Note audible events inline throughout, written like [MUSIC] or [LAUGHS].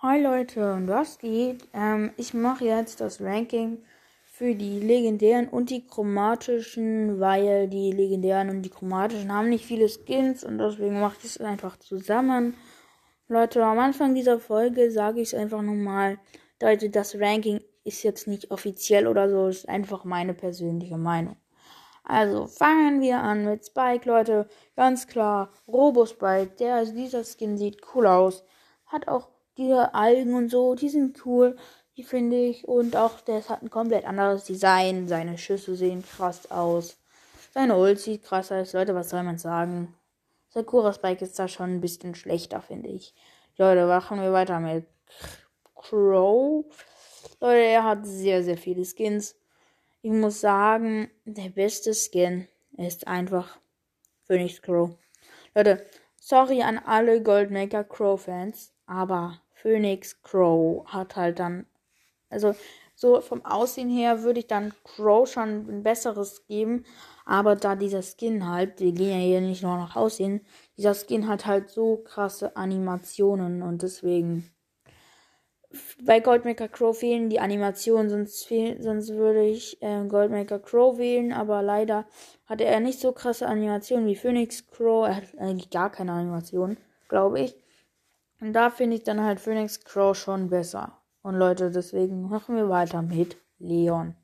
Hi Leute, und was geht? Ähm, ich mache jetzt das Ranking für die legendären und die chromatischen, weil die legendären und die chromatischen haben nicht viele Skins und deswegen mache ich es einfach zusammen. Leute, am Anfang dieser Folge sage ich es einfach nochmal. Leute, das Ranking ist jetzt nicht offiziell oder so, ist einfach meine persönliche Meinung. Also fangen wir an mit Spike, Leute. Ganz klar, Robo Spike, der, dieser Skin sieht cool aus. Hat auch diese Algen und so, die sind cool, die finde ich. Und auch das hat ein komplett anderes Design. Seine Schüsse sehen krass aus. Seine Ult sieht krass aus. Leute, was soll man sagen? Sakura Spike ist da schon ein bisschen schlechter, finde ich. Leute, machen wir weiter mit Crow. Leute, er hat sehr, sehr viele Skins. Ich muss sagen, der beste Skin ist einfach Phoenix Crow. Leute, sorry an alle Goldmaker Crow Fans, aber Phoenix Crow hat halt dann, also so vom Aussehen her würde ich dann Crow schon ein besseres geben, aber da dieser Skin halt, wir gehen ja hier nicht nur nach Aussehen, dieser Skin hat halt so krasse Animationen und deswegen bei Goldmaker Crow fehlen die Animationen, sonst, fehl, sonst würde ich äh, Goldmaker Crow wählen, aber leider hatte er nicht so krasse Animationen wie Phoenix Crow. Er hat eigentlich gar keine Animationen, glaube ich. Und da finde ich dann halt Phoenix Crow schon besser. Und Leute, deswegen machen wir weiter mit Leon.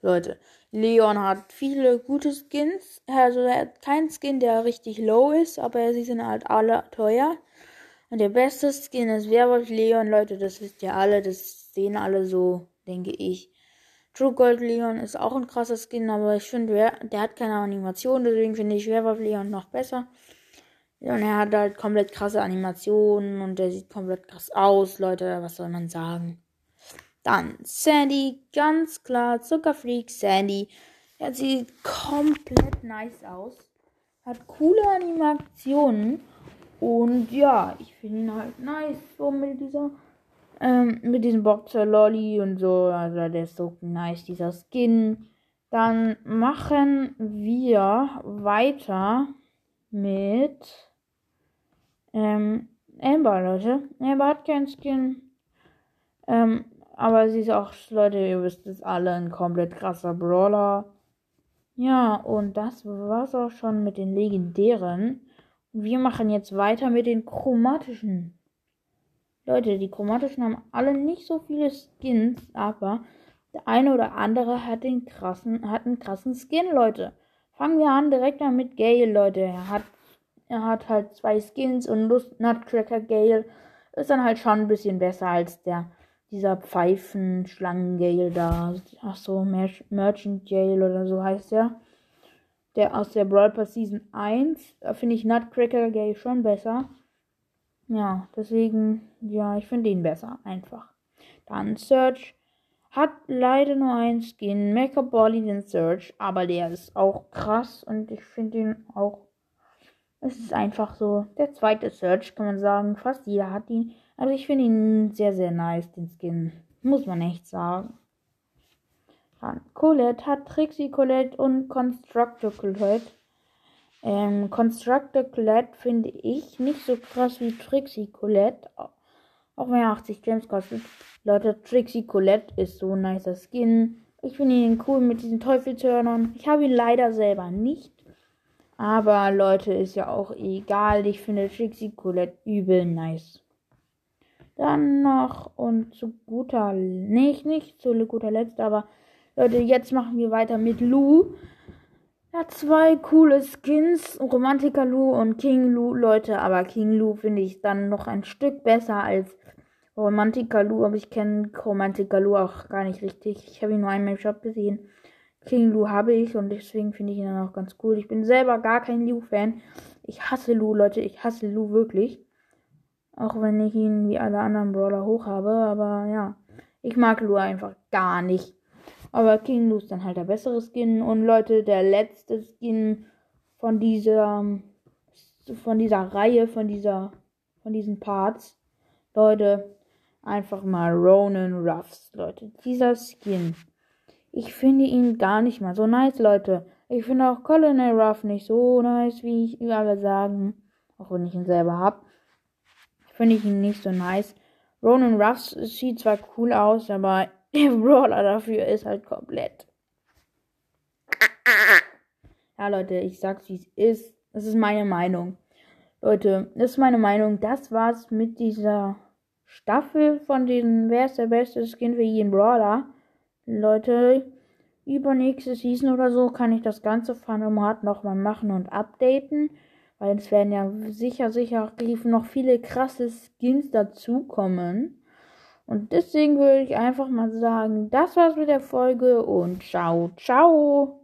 Leute, Leon hat viele gute Skins. Also er hat keinen Skin, der richtig low ist, aber sie sind halt alle teuer. Und der beste Skin ist Werwolf Leon, Leute, das wisst ihr alle, das sehen alle so, denke ich. True Gold Leon ist auch ein krasser Skin, aber ich finde, der hat keine Animation, deswegen finde ich Werwolf Leon noch besser. Und er hat halt komplett krasse Animationen und der sieht komplett krass aus, Leute, was soll man sagen. Dann Sandy, ganz klar, Zuckerfreak Sandy. Er sieht komplett nice aus. Hat coole Animationen. Und ja, ich finde ihn halt nice, so mit dieser, ähm, mit diesem Boxer Lolly und so. Also der ist so nice, dieser Skin. Dann machen wir weiter mit ähm, Amber, Leute. Amber hat keinen Skin. Ähm, aber sie ist auch, Leute, ihr wisst es alle, ein komplett krasser Brawler. Ja, und das war's auch schon mit den legendären. Wir machen jetzt weiter mit den chromatischen. Leute, die chromatischen haben alle nicht so viele Skins, aber der eine oder andere hat den krassen, hat einen krassen Skin, Leute. Fangen wir an direkt mal mit Gale, Leute. Er hat, er hat halt zwei Skins und Lust Nutcracker Gale ist dann halt schon ein bisschen besser als der dieser Pfeifen-Schlangen-Gale da. Ach so, Merchant Gale oder so heißt der der aus der Brawl Pass Season 1. Da finde ich Nutcracker Gay schon besser. Ja, deswegen, ja, ich finde ihn besser, einfach. Dann Search hat leider nur ein Skin, Mecha Bolly den Search, aber der ist auch krass und ich finde ihn auch. Es ist einfach so, der zweite Search kann man sagen, fast jeder hat ihn. Also ich finde ihn sehr, sehr nice, den Skin. Muss man echt sagen dran. Colette hat Trixie Colette und Constructor Colette. Ähm, Constructor Colette finde ich nicht so krass wie Trixie Colette. Auch wenn er 80 Gems kostet. Leute, Trixie Colette ist so ein nicer Skin. Ich finde ihn cool mit diesen Teufelshörnern. Ich habe ihn leider selber nicht. Aber Leute, ist ja auch egal. Ich finde Trixie Colette übel nice. Dann noch und zu guter, nicht, nicht zu guter Letzt, aber Leute, jetzt machen wir weiter mit. Er hat zwei coole Skins, Romantiker Lu und King Lu, Leute, aber King Lu finde ich dann noch ein Stück besser als Romantiker Lu, aber ich kenne Romantiker Lu auch gar nicht richtig. Ich habe ihn nur einmal im Shop gesehen. King Lu habe ich und deswegen finde ich ihn dann auch ganz cool. Ich bin selber gar kein Lu-Fan. Ich hasse Lu, Leute, ich hasse Lu wirklich. Auch wenn ich ihn wie alle anderen Brawler hoch habe, aber ja. Ich mag Lu einfach gar nicht. Aber King Lu ist dann halt der bessere Skin. Und Leute, der letzte Skin von dieser, von dieser Reihe, von dieser, von diesen Parts. Leute, einfach mal Ronan Ruffs, Leute. Dieser Skin. Ich finde ihn gar nicht mal so nice, Leute. Ich finde auch Colonel Ruff nicht so nice, wie ich alle sagen. Auch wenn ich ihn selber habe. Finde ich ihn nicht so nice. Ronan Ruffs sieht zwar cool aus, aber [LAUGHS] der Brawler dafür ist halt komplett. Ja, Leute, ich sag's wie es ist. Das ist meine Meinung. Leute, das ist meine Meinung. Das war's mit dieser Staffel von diesen Wer ist der beste Skin für jeden Brawler. Leute, übernächste Season oder so kann ich das ganze Format nochmal machen und updaten. Weil es werden ja sicher, sicher noch viele krasse Skins dazukommen. Und deswegen würde ich einfach mal sagen, das war's mit der Folge und ciao, ciao.